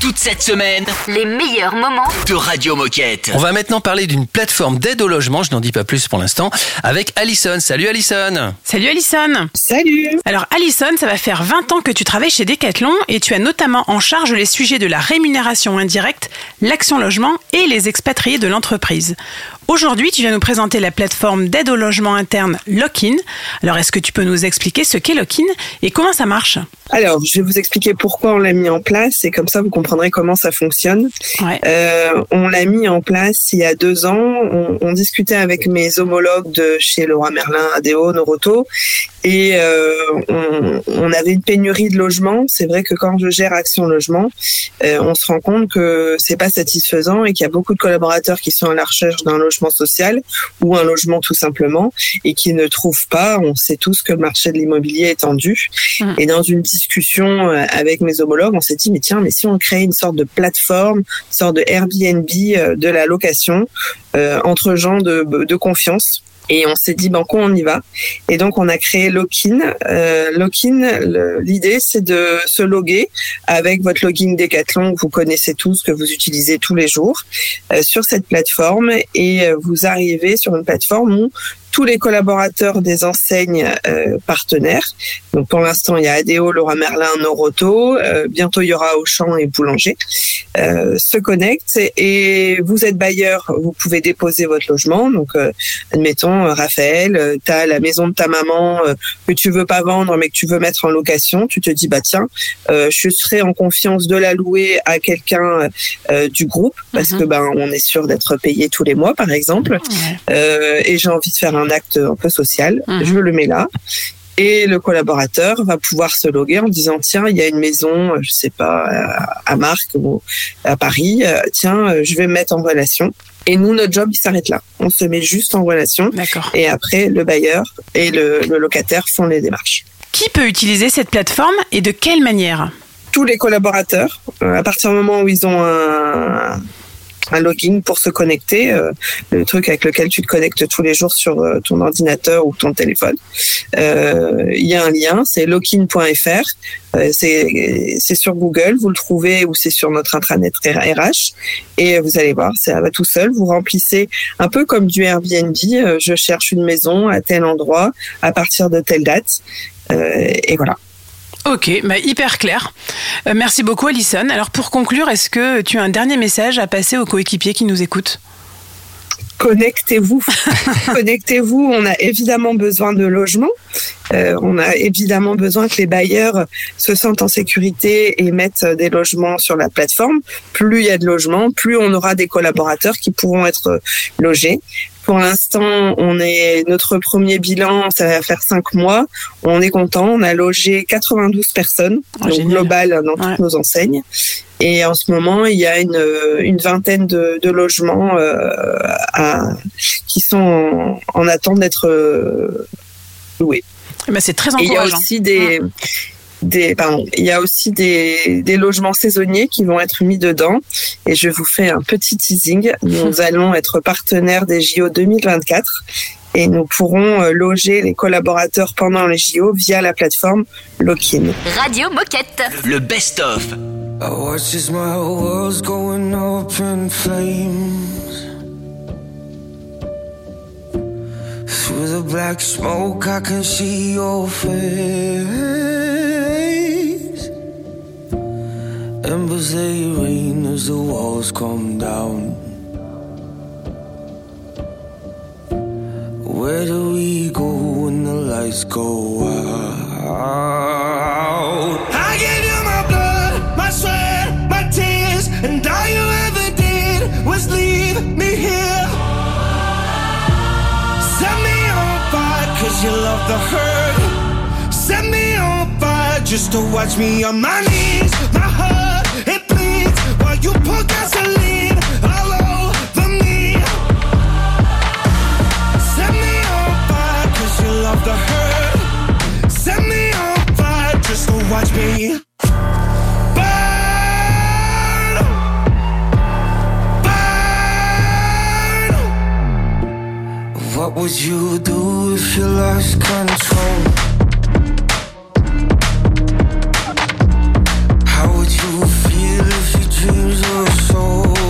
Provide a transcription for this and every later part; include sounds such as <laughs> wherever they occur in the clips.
Toute cette semaine Les meilleurs moments de Radio Moquette. On va maintenant parler d'une plateforme d'aide au logement, je n'en dis pas plus pour l'instant, avec Alison. Salut Alison Salut Alison Salut Alors Alison, ça va faire 20 ans que tu travailles chez Decathlon et tu as notamment en charge les sujets de la rémunération indirecte, l'action logement et les expatriés de l'entreprise. Aujourd'hui, tu viens nous présenter la plateforme d'aide au logement interne Lockin. Alors est-ce que tu peux nous expliquer ce qu'est Lockin et comment ça marche? Alors, je vais vous expliquer pourquoi on l'a mis en place et comme ça vous comprendrez comment ça fonctionne. Ouais. Euh, on l'a mis en place il y a deux ans. On, on discutait avec mes homologues de chez Leroy Merlin, ADO, Noroto et euh, on, on avait une pénurie de logements. C'est vrai que quand je gère Action Logement, euh, on se rend compte que c'est pas satisfaisant et qu'il y a beaucoup de collaborateurs qui sont à la recherche d'un logement social ou un logement tout simplement et qui ne trouvent pas. On sait tous que le marché de l'immobilier est tendu. Mm. Et dans une discussion euh, avec mes homologues, on s'est dit mais tiens, mais si on crée une sorte de plateforme, une sorte de Airbnb euh, de la location euh, entre gens de, de confiance. Et on s'est dit, banco, on y va. Et donc, on a créé Lockin. Euh, Lockin, le- l'idée, c'est de se loguer avec votre login Decathlon que vous connaissez tous, que vous utilisez tous les jours, euh, sur cette plateforme. Et euh, vous arrivez sur une plateforme où tous les collaborateurs des enseignes euh, partenaires, donc pour l'instant, il y a ADO, Laura Merlin, Noroto, euh, bientôt il y aura Auchan et Boulanger, euh, se connectent et vous êtes bailleur, vous pouvez déposer votre logement. Donc, euh, admettons, euh, Raphaël, tu as la maison de ta maman euh, que tu veux pas vendre mais que tu veux mettre en location. Tu te dis, bah tiens, euh, je serai en confiance de la louer à quelqu'un euh, du groupe parce Mhm. que ben on est sûr d'être payé tous les mois, par exemple. Euh, et j'ai envie de faire un acte un peu social. Mhm. Je le mets là. Et le collaborateur va pouvoir se loguer en disant tiens il y a une maison je sais pas à- Marc ou à Paris euh, tiens euh, je vais me mettre en relation et nous notre job il s'arrête là on se met juste en relation D'accord. et après le bailleur et le, le locataire font les démarches Qui peut utiliser cette plateforme et de quelle manière? Tous les collaborateurs, euh, à partir du moment où ils ont un, un login pour se connecter, euh, le truc avec lequel tu te connectes tous les jours sur euh, ton ordinateur ou ton téléphone, euh, il y a un lien, c'est login.fr, euh, c'est sur Google, vous le trouvez ou c'est sur notre intranet RH et vous allez voir, ça va tout seul, vous remplissez un peu comme du Airbnb, je cherche une maison à tel endroit à partir de telle date. Et voilà. Ok, bah hyper clair. Euh, merci beaucoup Alison. Alors pour conclure, est-ce que tu as un dernier message à passer aux coéquipiers qui nous écoutent? Connectez-vous. <laughs> connectez-vous. On a évidemment besoin de logements. Euh, on a évidemment besoin que les bailleurs se sentent en sécurité et mettent des logements sur la plateforme. Plus il y a de logements, plus on aura des collaborateurs qui pourront être logés. Pour l'instant, on est notre premier bilan, ça va faire cinq mois. On est content. On a logé 92 personnes, Oh, donc génial. global dans toutes nos enseignes. Et en ce moment, il y a une, une vingtaine de, de logements euh, à- qui sont en, en attente d'être euh, loués. Eh ben, C'est très Et il y a encourageant. aussi des, des, pardon, il y a aussi des, des logements saisonniers qui vont être mis dedans. Et je vous fais un petit teasing. Nous <laughs> allons être partenaires des JO 2024 et nous pourrons euh, loger les collaborateurs pendant les JO via la plateforme Lockin. Radio Moquette. Le best-of. I watch as my world's going up in flames. Through the black smoke, I can see your face. Embers they rain as the walls come down. Where do we go when the lights go out? I gave you love the hurt. Set me on fire just to watch me on my knees. My heart, it bleeds while you pour gasoline all over me. Set me on fire, cause you love the hurt. Set me on fire just to watch me What would you do if you lost control? How would you feel if your dreams were sold?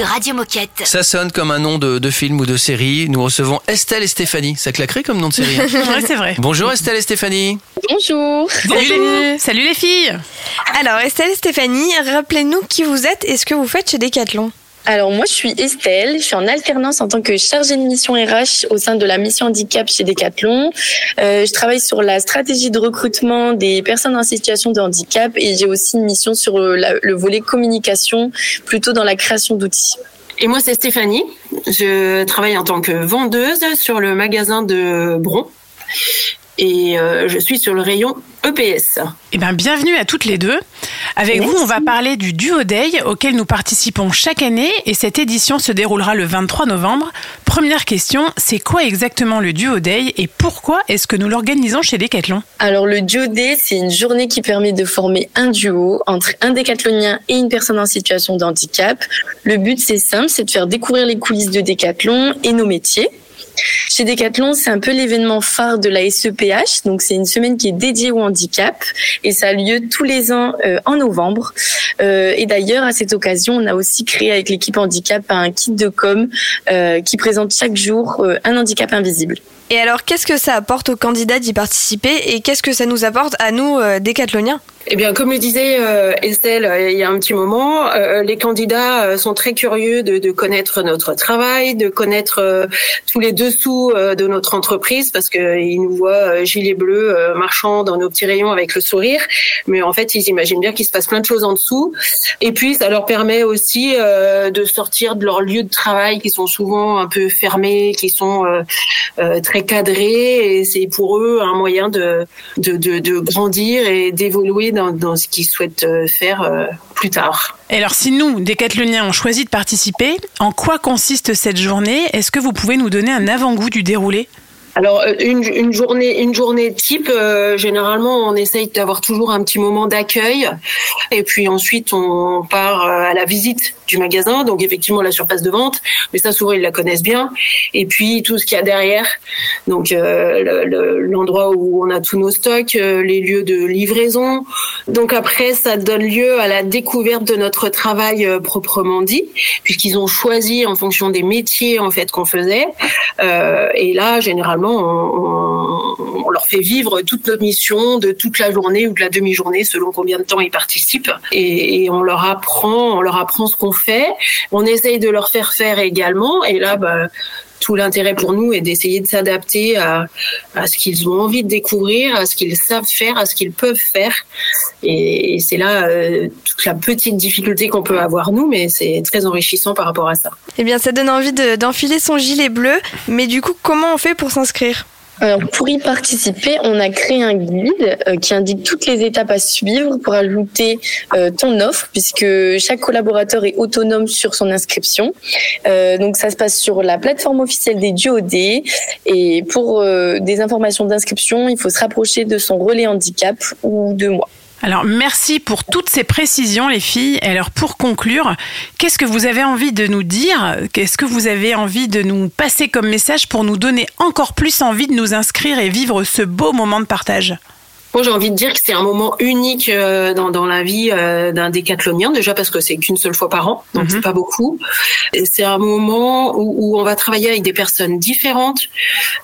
De Radio Moquette. Ça sonne comme un nom de, de film ou de série. Nous recevons Estelle et Stéphanie. Ça claquerait comme nom de série. hein <laughs> Ouais, c'est vrai. Bonjour Estelle et Stéphanie. Bonjour. Salut les, salut les filles. Alors Estelle et Stéphanie, rappelez-nous qui vous êtes et ce que vous faites chez Decathlon. Alors moi je suis Estelle, je suis en alternance en tant que chargée de mission RH au sein de la mission handicap chez Decathlon. Euh, je travaille sur la stratégie de recrutement des personnes en situation de handicap et j'ai aussi une mission sur le volet communication, plutôt dans la création d'outils. Et moi, c'est Stéphanie. Je travaille en tant que vendeuse sur le magasin de Bron. Et euh, je suis sur le rayon EPS. Eh bien, bienvenue à toutes les deux. Avec vous, on va parler du Duo Day auquel nous participons chaque année et cette édition se déroulera le 23 novembre. Première question, c'est quoi exactement le Duo Day et pourquoi est-ce que nous l'organisons chez Decathlon? Alors le duo day, c'est une journée qui permet de former un duo entre un décathlonien et une personne en situation de handicap. Le but c'est simple, c'est de faire découvrir les coulisses de Décathlon et nos métiers. Chez Decathlon, c'est un peu l'événement phare de la SEPH. Donc, c'est une semaine qui est dédiée au handicap et ça a lieu tous les ans euh, en novembre. Euh, et d'ailleurs, à cette occasion, on a aussi créé avec l'équipe handicap un kit de com euh, qui présente chaque jour un handicap invisible. Et alors qu'est-ce que ça apporte aux candidats d'y participer? Et qu'est-ce que ça nous apporte à nous Décathloniens? Eh bien, comme le disait euh, Estelle euh, il y a un petit moment, euh, les candidats sont très curieux de, de connaître notre travail, de connaître tous les dessous de notre entreprise, parce qu'ils nous voient gilets bleus marchant dans nos petits rayons avec le sourire, mais en fait, ils imaginent bien qu'il se passe plein de choses en dessous. Et puis, ça leur permet aussi de sortir de leur lieu de travail, qui sont souvent un peu fermés, qui sont très cadrés, et c'est pour eux un moyen de, de, de grandir et d'évoluer dans, ce qu'ils souhaitent euh, faire euh, plus tard. Et alors, si nous, Décathloniens, on choisit de participer, en quoi consiste cette journée? Est-ce que vous pouvez nous donner un avant-goût du déroulé? Alors euh, une, journée une journée type euh, généralement on essaye d'avoir toujours un petit moment d'accueil. Et puis ensuite on part euh, à la visite du magasin. Donc effectivement la surface de vente. Mais ça souvent ils la connaissent bien. Et puis tout ce qu'il y a derrière. Donc euh, le- le- l'endroit où on a tous nos stocks euh, les lieux de livraison donc après ça donne lieu à la découverte de notre travail euh, proprement dit puisqu'ils ont choisi en fonction des métiers en fait qu'on faisait euh, et là, généralement, on, on- on leur fait vivre toute notre mission de toute la journée ou de la demi-journée, selon combien de temps ils participent. Et, et on leur apprend, on leur apprend ce qu'on fait. On essaye de leur faire faire également. Et là, bah, tout l'intérêt pour nous est d'essayer de s'adapter à, ce qu'ils ont envie de découvrir, à ce qu'ils savent faire, à ce qu'ils peuvent faire. Et, c'est là euh, toute la petite difficulté qu'on peut avoir nous, mais c'est très enrichissant par rapport à ça. Eh bien ça donne envie de- d'enfiler son gilet bleu, mais du coup comment on fait pour s'inscrire? Alors, pour y participer, on a créé un guide euh, qui indique toutes les étapes à suivre pour ajouter euh, ton offre, puisque chaque collaborateur est autonome sur son inscription. Euh, donc, ça se passe sur la plateforme officielle des DUOD. Et pour des informations d'inscription, il faut se rapprocher de son relais handicap ou de moi. Alors, merci pour toutes ces précisions, les filles. Alors, pour conclure, qu'est-ce que vous avez envie de nous dire? Qu'est-ce que vous avez envie de nous passer comme message pour nous donner encore plus envie de nous inscrire et vivre ce beau moment de partage? Moi, j'ai envie de dire que c'est un moment unique euh, dans, dans la vie euh, d'un décathlonien, déjà parce que c'est qu'une seule fois par an, donc c'est pas beaucoup. C'est un moment où, où on va travailler avec des personnes différentes,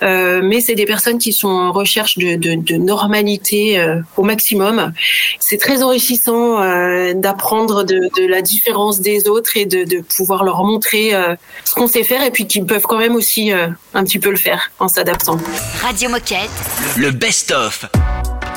euh, mais c'est des personnes qui sont en recherche de, de, de normalité euh, au maximum. C'est très enrichissant euh, d'apprendre de, de la différence des autres et de, de pouvoir leur montrer euh, ce qu'on sait faire et puis qu'ils peuvent quand même aussi euh, un petit peu le faire en s'adaptant. Radio Moquette. Le best-of.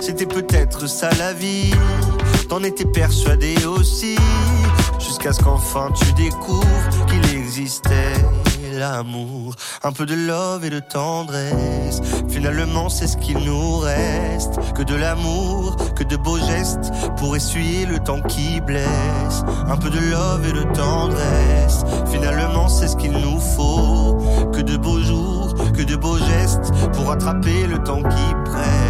c'était peut-être ça la vie. T'en étais persuadé aussi, jusqu'à ce qu'enfin tu découvres qu'il existait l'amour, un peu de love et de tendresse. Finalement, c'est ce qu'il nous reste. Que de l'amour, que de beaux gestes pour essuyer le temps qui blesse. Un peu de love et de tendresse. Finalement, c'est ce qu'il nous faut. Que de beaux jours, que de beaux gestes pour attraper le temps qui presse.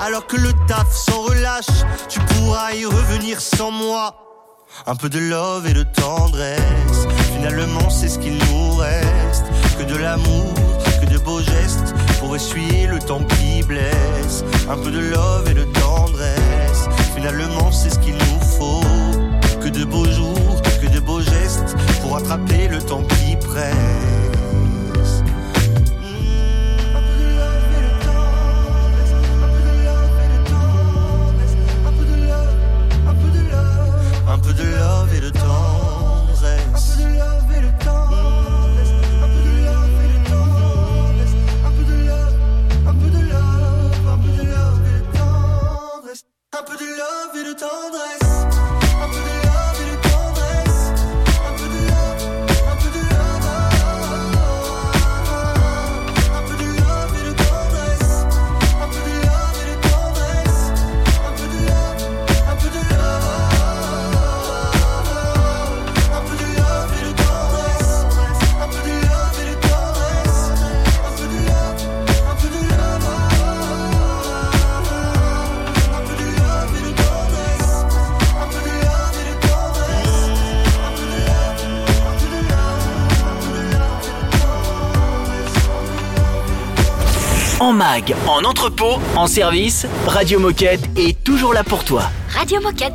Alors que le taf s'en relâche, tu pourras y revenir sans moi. Un peu de love et de tendresse, finalement c'est ce qu'il nous reste. Que de l'amour, que de beaux gestes, pour essuyer le temps qui blesse. Un peu de love et de tendresse, finalement c'est ce qu'il nous faut. Que de beaux jours, que de beaux gestes, pour attraper le temps qui presse. mag, en entrepôt, en service, Radio Moquette est toujours là pour toi. Radio Moquette.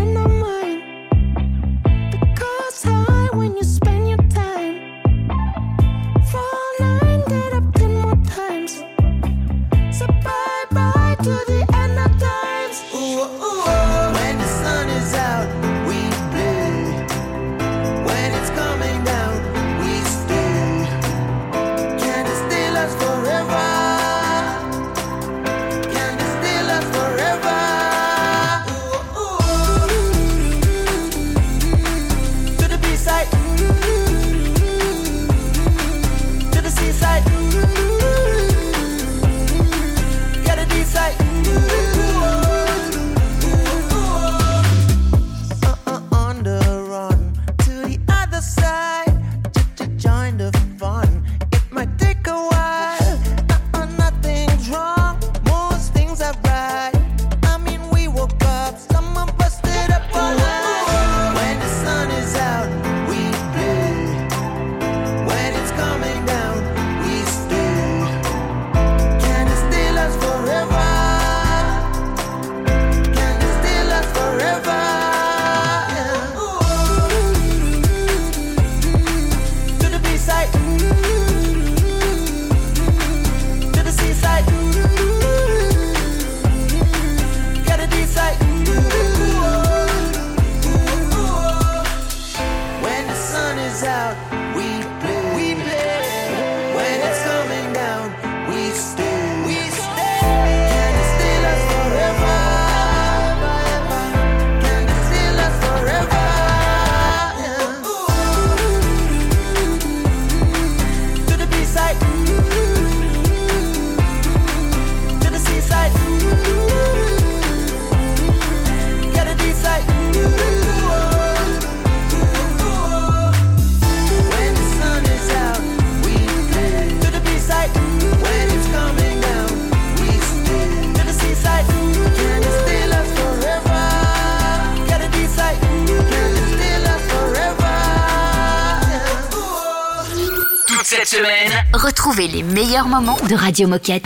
Retrouvez les meilleurs moments de Radio Moquette.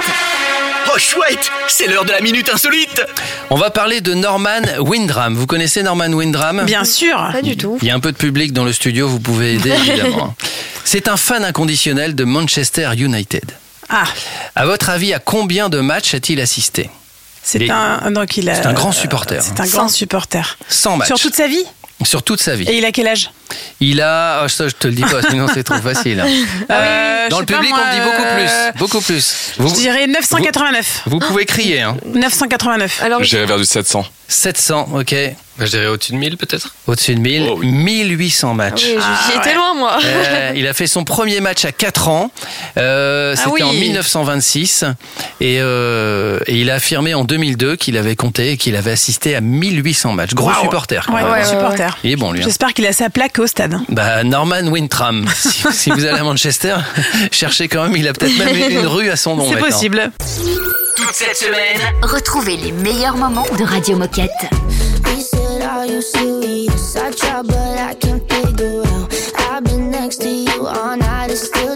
Oh chouette, c'est l'heure de la minute insolite. On va parler de Norman Windram. Vous connaissez Norman Windram? Bien sûr. Pas du tout. Il y a un peu de public dans le studio, vous pouvez aider <laughs> évidemment. C'est un fan inconditionnel de Manchester United. Ah, À votre avis, à combien de matchs a-t-il assisté? C'est Les- un, donc il a- C'est un grand supporter. C'est un grand supporter. 100 matchs. Sur toute sa vie? Sur toute sa vie. Et il a quel âge? Il a. oh, ça, je te le dis pas, sinon c'est trop facile. <laughs> Euh, Dans le public, moi, on dit beaucoup euh, plus. Beaucoup plus. Vous, Je dirais 989. vous pouvez crier. Hein. 989. Alors, J'irai vers du 700. 700, ok. Bah, je dirais au-dessus de 1000 peut-être. Au-dessus de 1000. Oh oui. 1800 matchs. oui, Ah, j'y étais ouais. loin, moi. Euh, il a fait son premier match à 4 ans. Euh, Ah C'était oui. en 1926. Et, euh, et il a affirmé en 2002 qu'il avait compté et qu'il avait assisté à 1800 matchs. Gros supporter. Ouais, quand même. ouais, supporter. Il est bon, lui. hein. J'espère qu'il a sa plaque au stade. Bah, Norman Wintram. <laughs> si, si vous allez à Manchester, cherchez quand même. Il a peut-être même une, rue à son nom. C'est possible. Toute cette semaine. Retrouvez les meilleurs moments de Radio Moquette. Next to you all night still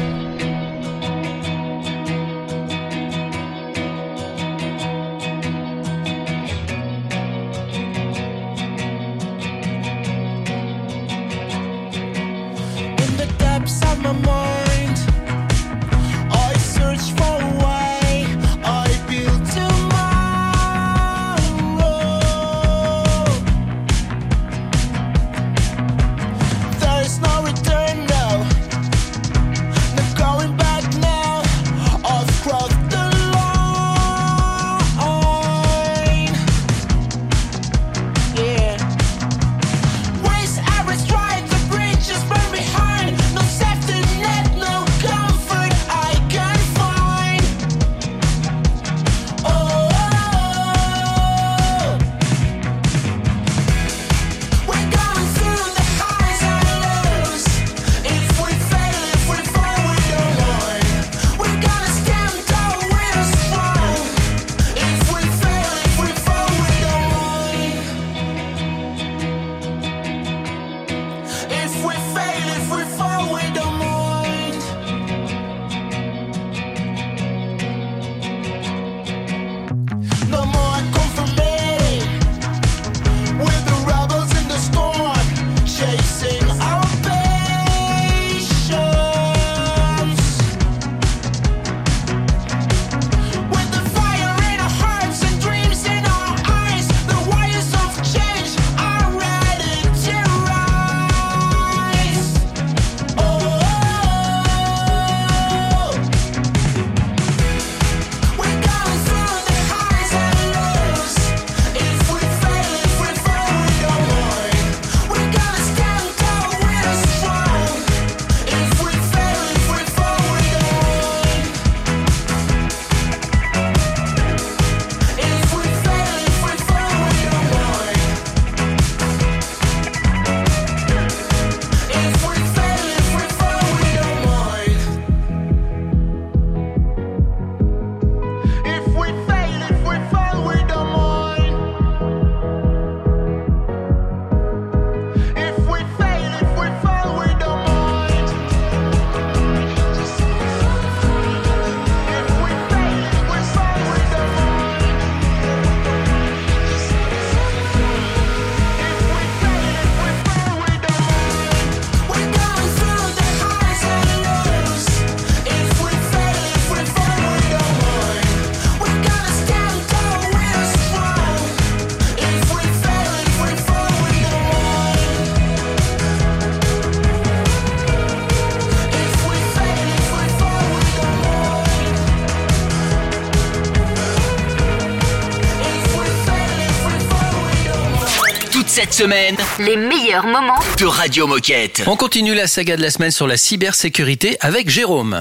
Semaine, Les meilleurs moments de Radio Moquette. On continue la saga de la semaine sur la cybersécurité avec Jérôme.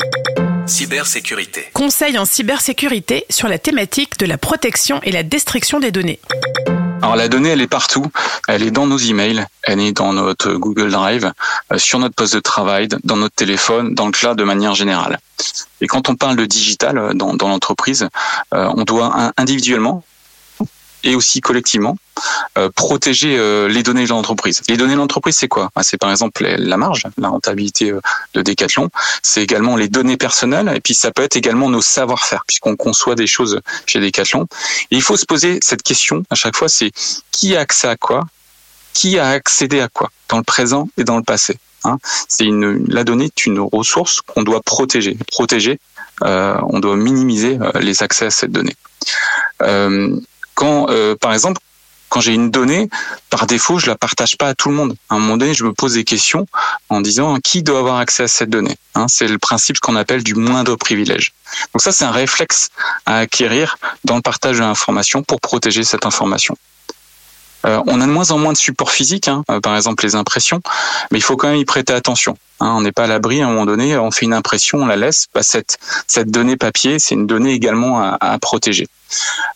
Cybersécurité. Conseil en cybersécurité sur la thématique de la protection et la destruction des données. Alors la donnée, elle est partout. Elle est dans nos emails, elle est dans notre Google Drive, euh, sur notre poste de travail, dans notre téléphone, dans le cloud de manière générale. Et quand on parle de digital euh, dans, dans l'entreprise, euh, on doit individuellement et aussi collectivement euh, protéger euh, les données de l'entreprise. Les données de l'entreprise, c'est quoi? Ah, C'est par exemple la marge, la rentabilité euh, de Decathlon. C'est également les données personnelles et puis ça peut être également nos savoir-faire puisqu'on conçoit des choses chez Decathlon. Il faut se poser cette question à chaque fois, c'est qui a accès à quoi? Qui a accédé à quoi Dans le présent et dans le passé. Hein? C'est une, la donnée est une ressource qu'on doit protéger. Protéger, euh, on doit minimiser euh, les accès à cette donnée. Euh, quand, euh, par exemple, quand j'ai une donnée, par défaut, je la partage pas à tout le monde. À un moment donné, je me pose des questions en disant qui doit avoir accès à cette donnée. Hein, c'est le principe qu'on appelle du moindre privilège. Donc ça, c'est un réflexe à acquérir dans le partage de l'information pour protéger cette information. Euh, on a de moins en moins de supports physiques, hein, euh, par exemple les impressions, mais il faut quand même y prêter attention. hein. on n'est pas à l'abri à un moment donné, on fait une impression, on la laisse. Bah, cette, cette donnée papier, c'est une donnée également à, à protéger.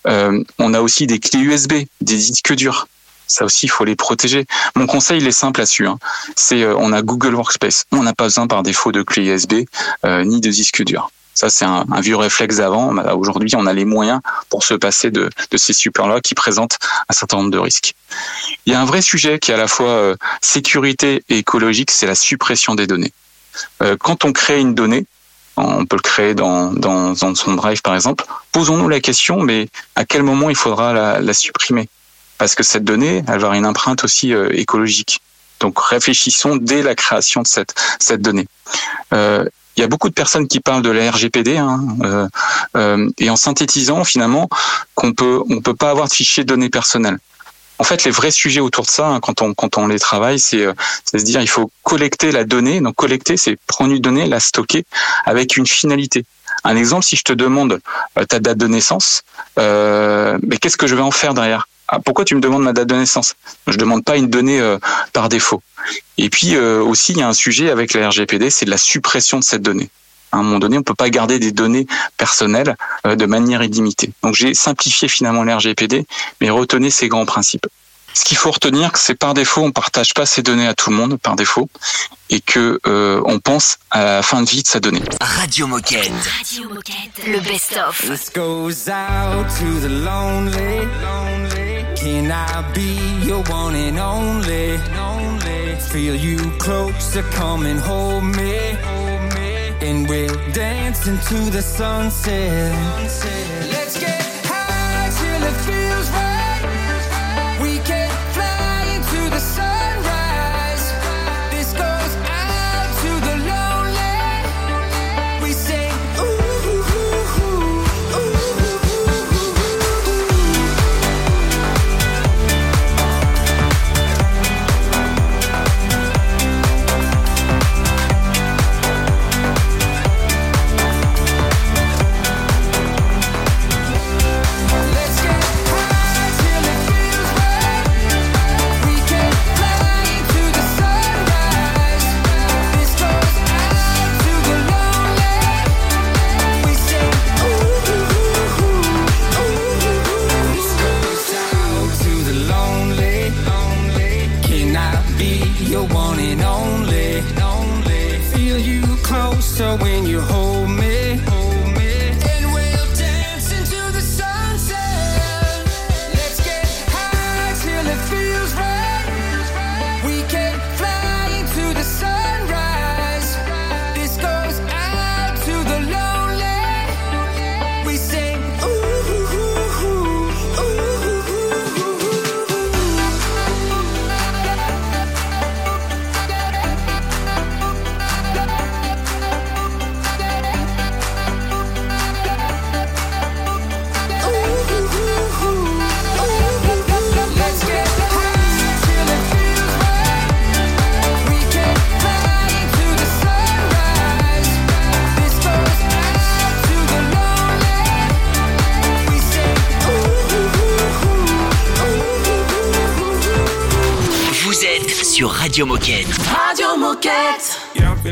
Euh, on a aussi des clés USB, des disques durs. Ça aussi, il faut les protéger. Mon conseil, il est simple là-dessus. Hein. C'est, on a Google Workspace. On n'a pas besoin par défaut de clés USB ni de disques durs. Ça, c'est un, vieux réflexe d'avant. Aujourd'hui, on a les moyens pour se passer de, ces supports-là qui présentent un certain nombre de risques. Il y a un vrai sujet qui est à la fois euh, sécurité et écologique, c'est la suppression des données. Euh, quand on crée une donnée, on peut le créer dans, dans, son drive par exemple, posons-nous la question, mais à quel moment il faudra la, supprimer? Parce que cette donnée, elle va avoir une empreinte aussi euh, écologique. Donc réfléchissons dès la création de cette, cette donnée. Il y a beaucoup de personnes qui parlent de la RGPD hein, euh, euh, et en synthétisant finalement qu'on peut on peut pas avoir de fichiers de données personnelles. En fait, les vrais sujets autour de ça, hein, quand on quand on les travaille, c'est euh, c'est se dire il faut collecter la donnée. Donc collecter, c'est prendre une donnée, la stocker avec une finalité. Un exemple, si je te demande ta date de naissance, euh, mais qu'est-ce que je vais en faire derrière? Ah, Pourquoi tu me demandes ma date de naissance? Je demande pas une donnée euh, par défaut. Et puis euh, aussi, il y a un sujet avec la RGPD, c'est de la suppression de cette donnée. À un moment donné, on peut pas garder des données personnelles euh, de manière illimitée. Donc j'ai simplifié finalement la RGPD, mais retenez ces grands principes. Ce qu'il faut retenir, c'est par défaut, on partage pas ces données à tout le monde par défaut, et que euh, on pense à la fin de vie de sa donnée. Radio Moquette. Radio Moquette, le best-of. This goes out to the lonely. Can I be your one and only? Feel you closer, come and hold me. And we'll dance into the sunset. Let's get high till it feels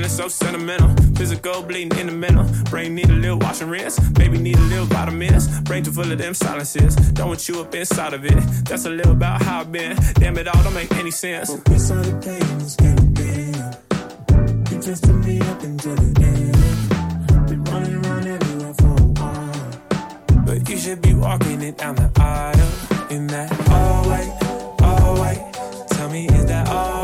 feeling so sentimental. Physical bleeding in the middle. Brain need a little wash and rinse. Baby need a little vitamins. Brain too full of them silences. Don't want you up inside of it. That's a little about how I've been. Damn it all don't make any sense. We started playing this game again. You tested me up until the end. Been running around everywhere for a while. But you should be walking it down the aisle in that all white, all white. Tell me, is that alright?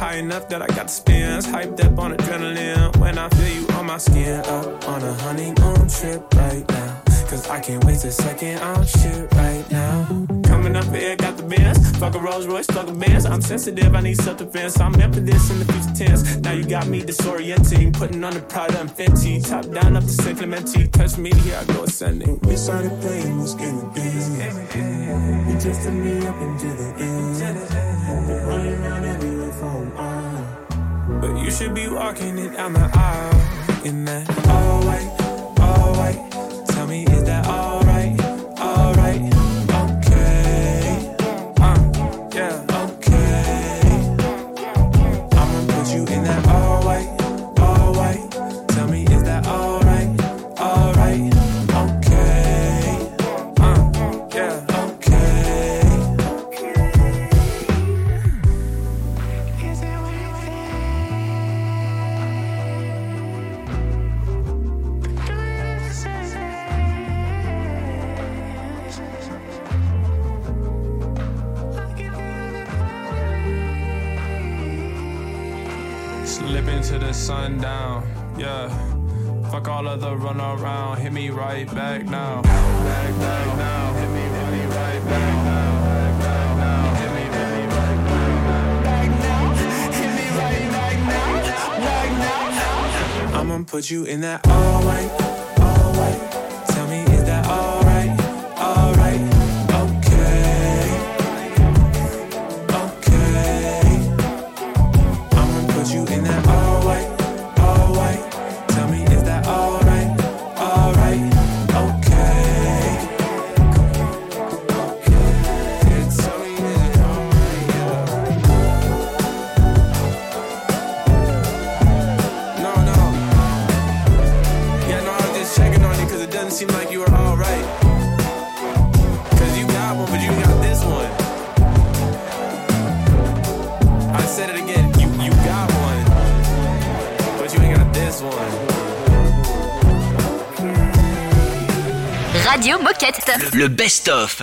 High enough that I got the spins, hyped up on adrenaline. When I feel you on my skin, up on a honeymoon trip right now. Cause I can't waste a second on shit right now. Coming up here, got the Benz, fuck a Rolls Royce, fuck a Benz. I'm sensitive, I need self-defense. I'm meant for this in the future tense. Now you got me disorienting, putting on the Prada and Fenty, top down up to San Clemente. Touch me, here I go ascending. We started playing this game again. You tested me up until the end. Been running around while. But you should be walking it down the aisle in that all white, all white. Tell me, is that alright? Le best-of.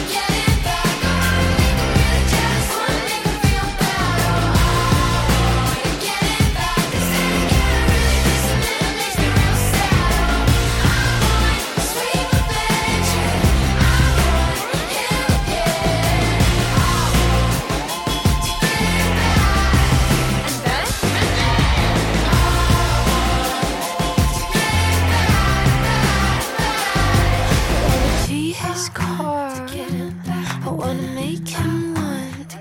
I wanna make him want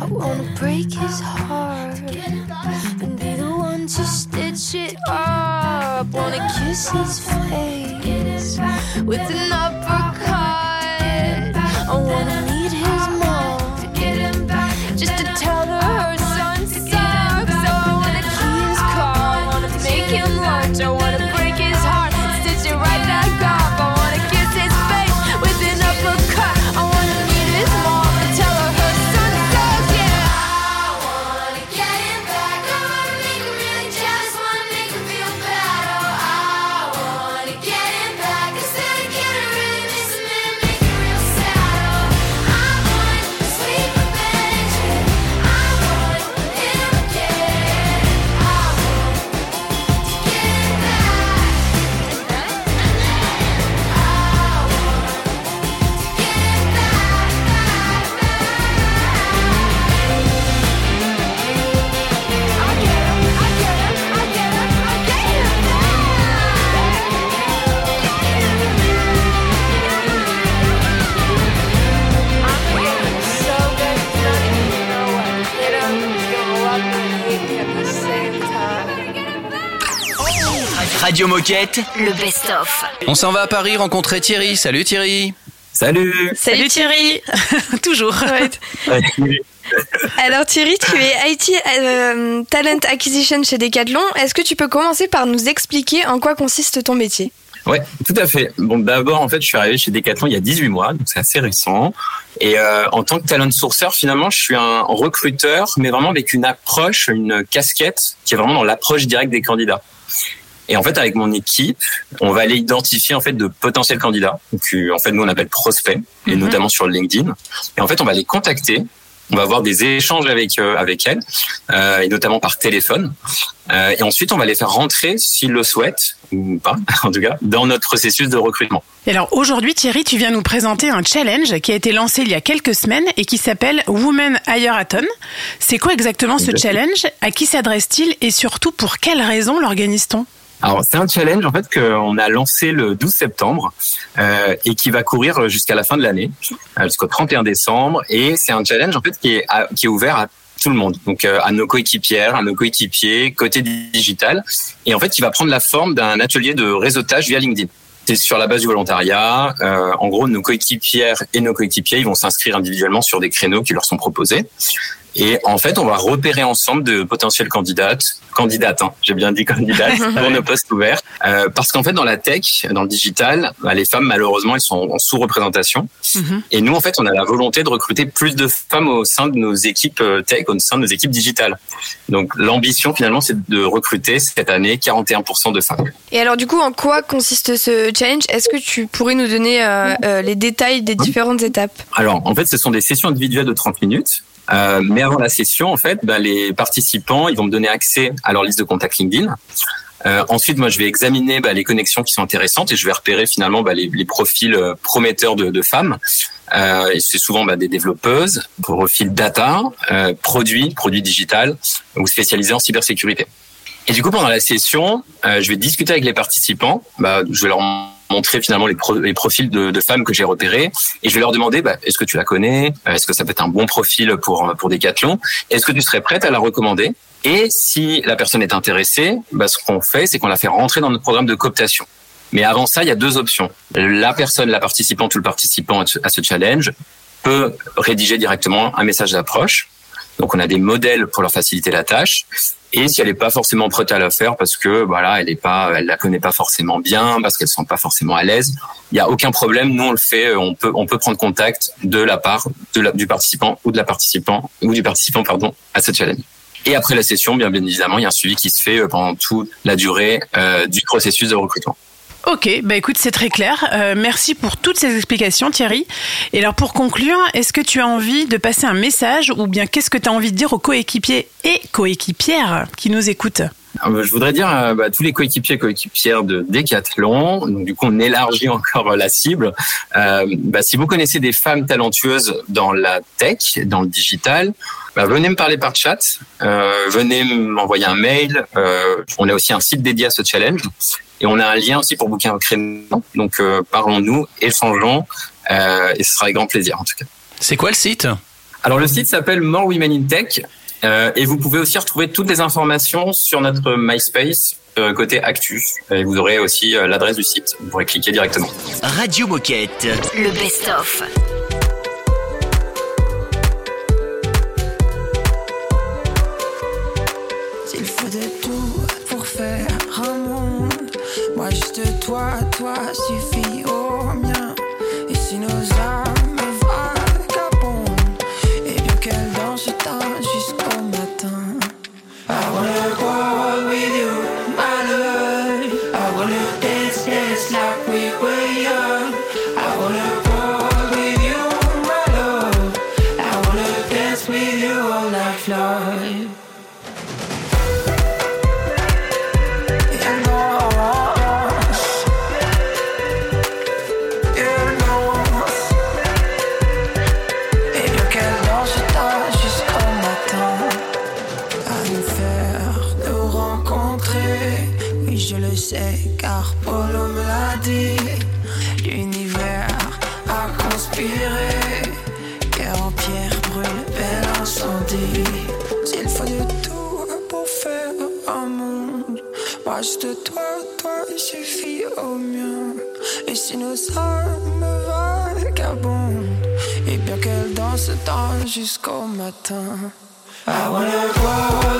I wanna break his heart and be the one to stitch it up. Wanna kiss his face with an. Radio Moquette. Le best-of. On s'en va à Paris rencontrer Thierry. Salut Thierry. Salut. Salut Thierry. <laughs> Toujours. <laughs> Alors Thierry, tu es IT euh, Talent Acquisition chez Decathlon. Est-ce que tu peux commencer par nous expliquer en quoi consiste ton métier? Ouais, tout à fait. Bon, d'abord, en fait, je suis arrivé chez Decathlon il y a 18 mois, donc c'est assez récent. Et euh, en tant que talent sourceur, finalement, je suis un recruteur, mais vraiment avec une approche, une casquette qui est vraiment dans l'approche directe des candidats. Et en fait, avec mon équipe, on va aller identifier en fait de potentiels candidats. Euh, en fait, nous on appelle prospects, et Mhm. notamment sur LinkedIn. Et en fait, on va les contacter. On va avoir des échanges avec euh, avec elles, euh, et notamment par téléphone. Euh, et ensuite, on va les faire rentrer, s'ils le souhaitent ou pas, <laughs> en tout cas, dans notre processus de recrutement. Et alors aujourd'hui, Thierry, tu viens nous présenter un challenge qui a été lancé il y a quelques semaines et qui s'appelle Women Hire-a-thon. C'est quoi exactement ce challenge? À qui s'adresse-t-il? Et surtout pour quelles raisons l'organise-t-on? Alors, c'est un challenge en fait qu'on a lancé le 12 septembre euh, et qui va courir jusqu'à la fin de l'année, euh, jusqu'au 31 décembre. Et c'est un challenge en fait qui est, qui est ouvert à tout le monde, donc euh, à nos coéquipières, à nos coéquipiers, côté digital. Et en fait, qui va prendre la forme d'un atelier de réseautage via LinkedIn. C'est sur la base du volontariat. Euh, en gros, nos coéquipières et nos coéquipiers, ils vont s'inscrire individuellement sur des créneaux qui leur sont proposés. Et en fait, on va repérer ensemble de potentielles candidates, candidates, hein, j'ai bien dit candidates, <laughs> pour nos postes ouverts. Euh, parce qu'en fait, dans la tech, dans le digital, bah, les femmes, malheureusement, elles sont en sous-représentation. Et nous, en fait, on a la volonté de recruter plus de femmes au sein de nos équipes euh, tech, au sein de nos équipes digitales. Donc, l'ambition, finalement, c'est de recruter cette année 41% de femmes. Et alors du coup, en quoi consiste ce challenge Est-ce que tu pourrais nous donner euh, euh, les détails des différentes étapes? Alors, en fait, ce sont des sessions individuelles de 30 minutes. Euh, mais avant la session, en fait, ben, les participants, ils vont me donner accès à leur liste de contacts LinkedIn. Euh, ensuite, moi, je vais examiner ben, les connexions qui sont intéressantes et je vais repérer finalement ben, les, les profils euh, prometteurs de, de femmes. Euh, c'est souvent ben, des développeuses, profils data, euh, produits, produits digital ou spécialisés en cybersécurité. Et du coup, pendant la session, euh, je vais discuter avec les participants. Bah, je vais leur montrer finalement les, pro- les profils de, femmes que j'ai repérés et je vais leur demander bah, est-ce que tu la connais? Euh, Est-ce que ça peut être un bon profil pour pour Decathlon? Est-ce que tu serais prête à la recommander? Et si la personne est intéressée, bah, ce qu'on fait, c'est qu'on la fait rentrer dans notre programme de cooptation. Mais avant ça, il y a deux options. La personne, la participante ou le participant à ce challenge peut rédiger directement un message d'approche. Donc on a des modèles pour leur faciliter la tâche. Et si elle n'est pas forcément prête à le faire parce que voilà, pas, elle la connaît pas forcément bien, parce qu'elle ne sent pas forcément à l'aise, il y a aucun problème. Nous on le fait, on peut, on peut prendre contact de la part la- du participant ou de la participant ou du participant pardon à ce challenge. Et après la session, bien, bien évidemment, il y a un suivi qui se fait euh, pendant toute la durée euh, du processus de recrutement. Ok, bah écoute, c'est très clair. Euh, merci pour toutes ces explications, Thierry. Et alors, pour conclure, est-ce que tu as envie de passer un message ou bien qu'est-ce que tu as envie de dire aux coéquipiers et coéquipières qui nous écoutent? Euh, Je voudrais dire euh, bah, tous les coéquipiers et coéquipières de Decathlon, donc du coup on élargit <laughs> encore la cible. Euh, bah, si vous connaissez des femmes talentueuses dans la tech, dans le digital, bah, venez me parler par chat, euh, venez m'envoyer un mail. Euh, on a aussi un site dédié à ce challenge et on a un lien aussi pour booker un créneau. Donc euh, parlons-nous, échangeons euh, et ce sera avec grand plaisir en tout cas. C'est quoi le site? Alors le site s'appelle More Women in Tech Euh, et vous pouvez aussi retrouver toutes les informations sur notre MySpace euh, côté Actus. Et vous aurez aussi euh, l'adresse du site. Vous pourrez cliquer directement. Radio Moquette. Le best-of. Toi, toi suffit Juste toi, toi suffit au mien Et si nos âmes vagabondent Et bien qu'elles dansent tard jusqu'au matin. I wanna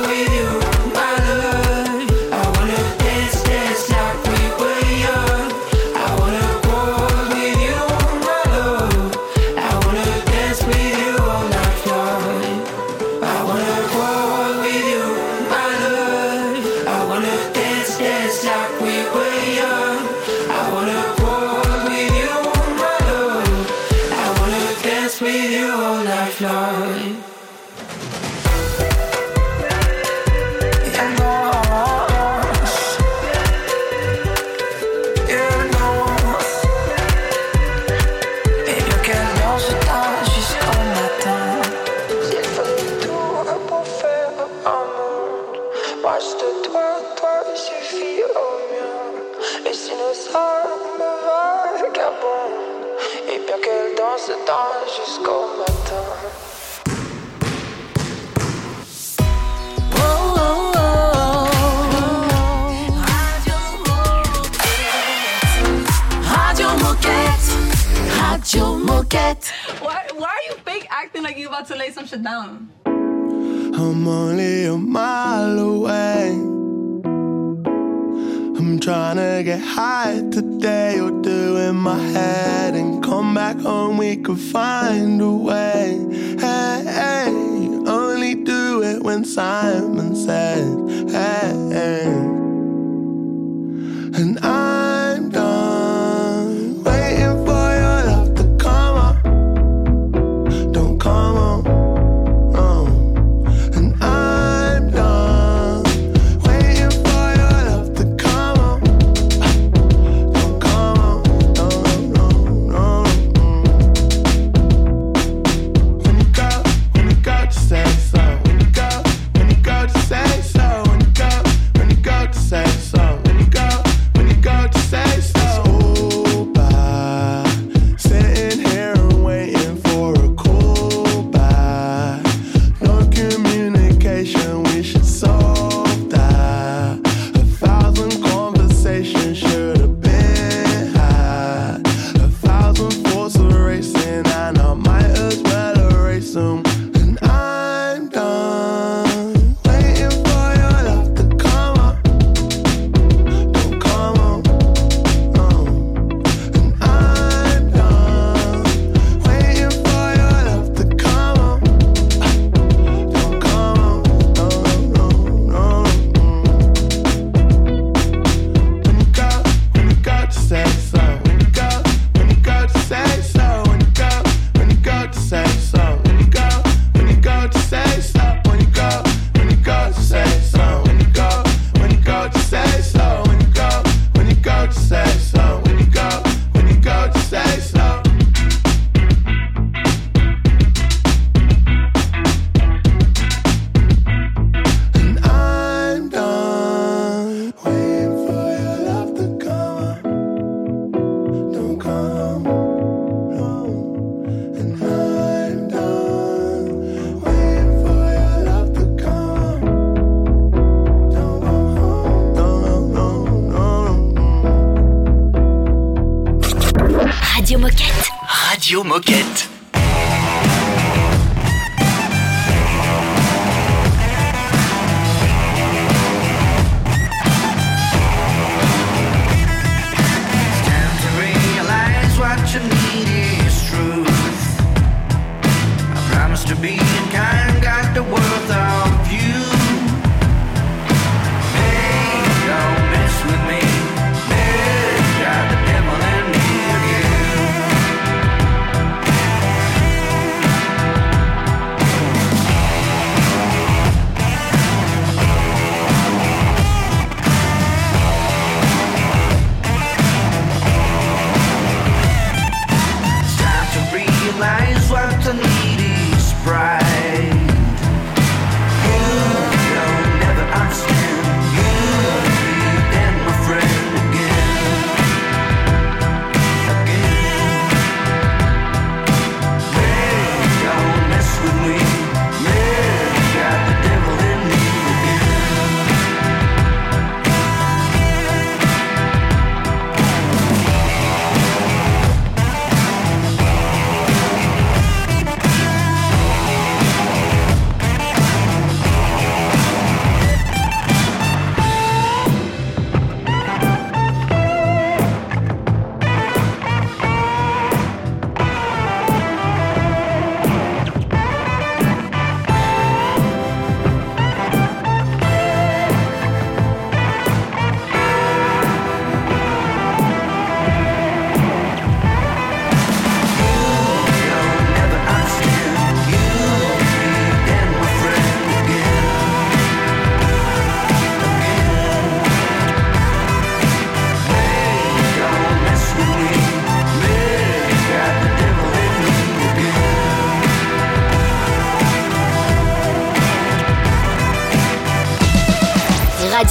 with you, Why, why are you fake acting like you about to lay some shit down? I'm only a mile away. I'm trying to get high today or do in my head and come back home. We could find a way. Hey, hey, only do it when Simon says, hey. And I'm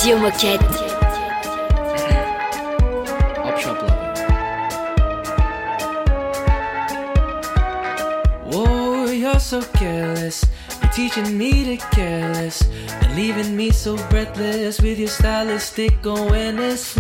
Radio Moquette. Whoa, you're so careless. You're teaching me to care less and leaving me so breathless with your stylistic awareness.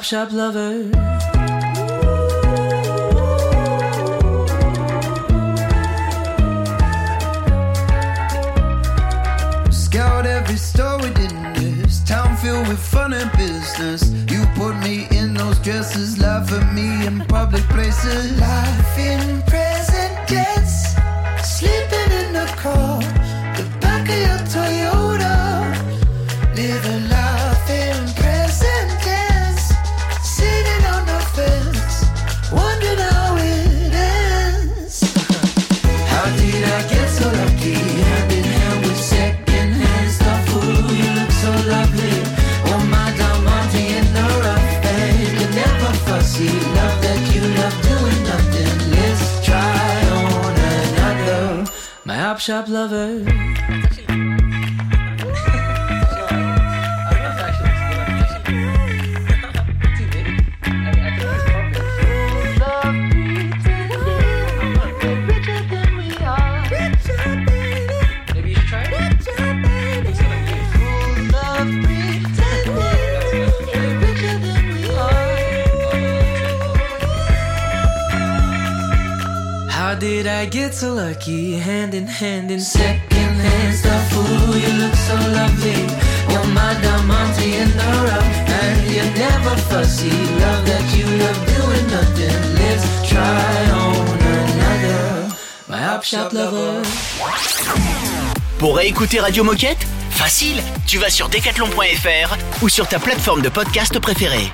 My op shop lover. Scout every store within this town filled with fun and business. You put me in those dresses, laugh at me in public places. Life in present tense, sleeping in the car, My op shop lover. Get so lucky? Hand in hand in second hand stuff. Ooh, you look so lovely. You're my diamante in the rough. And you're never fussy. Love that you love doing nothing. Let's try on another. My op shop lover. Pour réécouter Radio Moquette, facile, tu vas sur decathlon.fr ou sur ta plateforme de podcast préférée.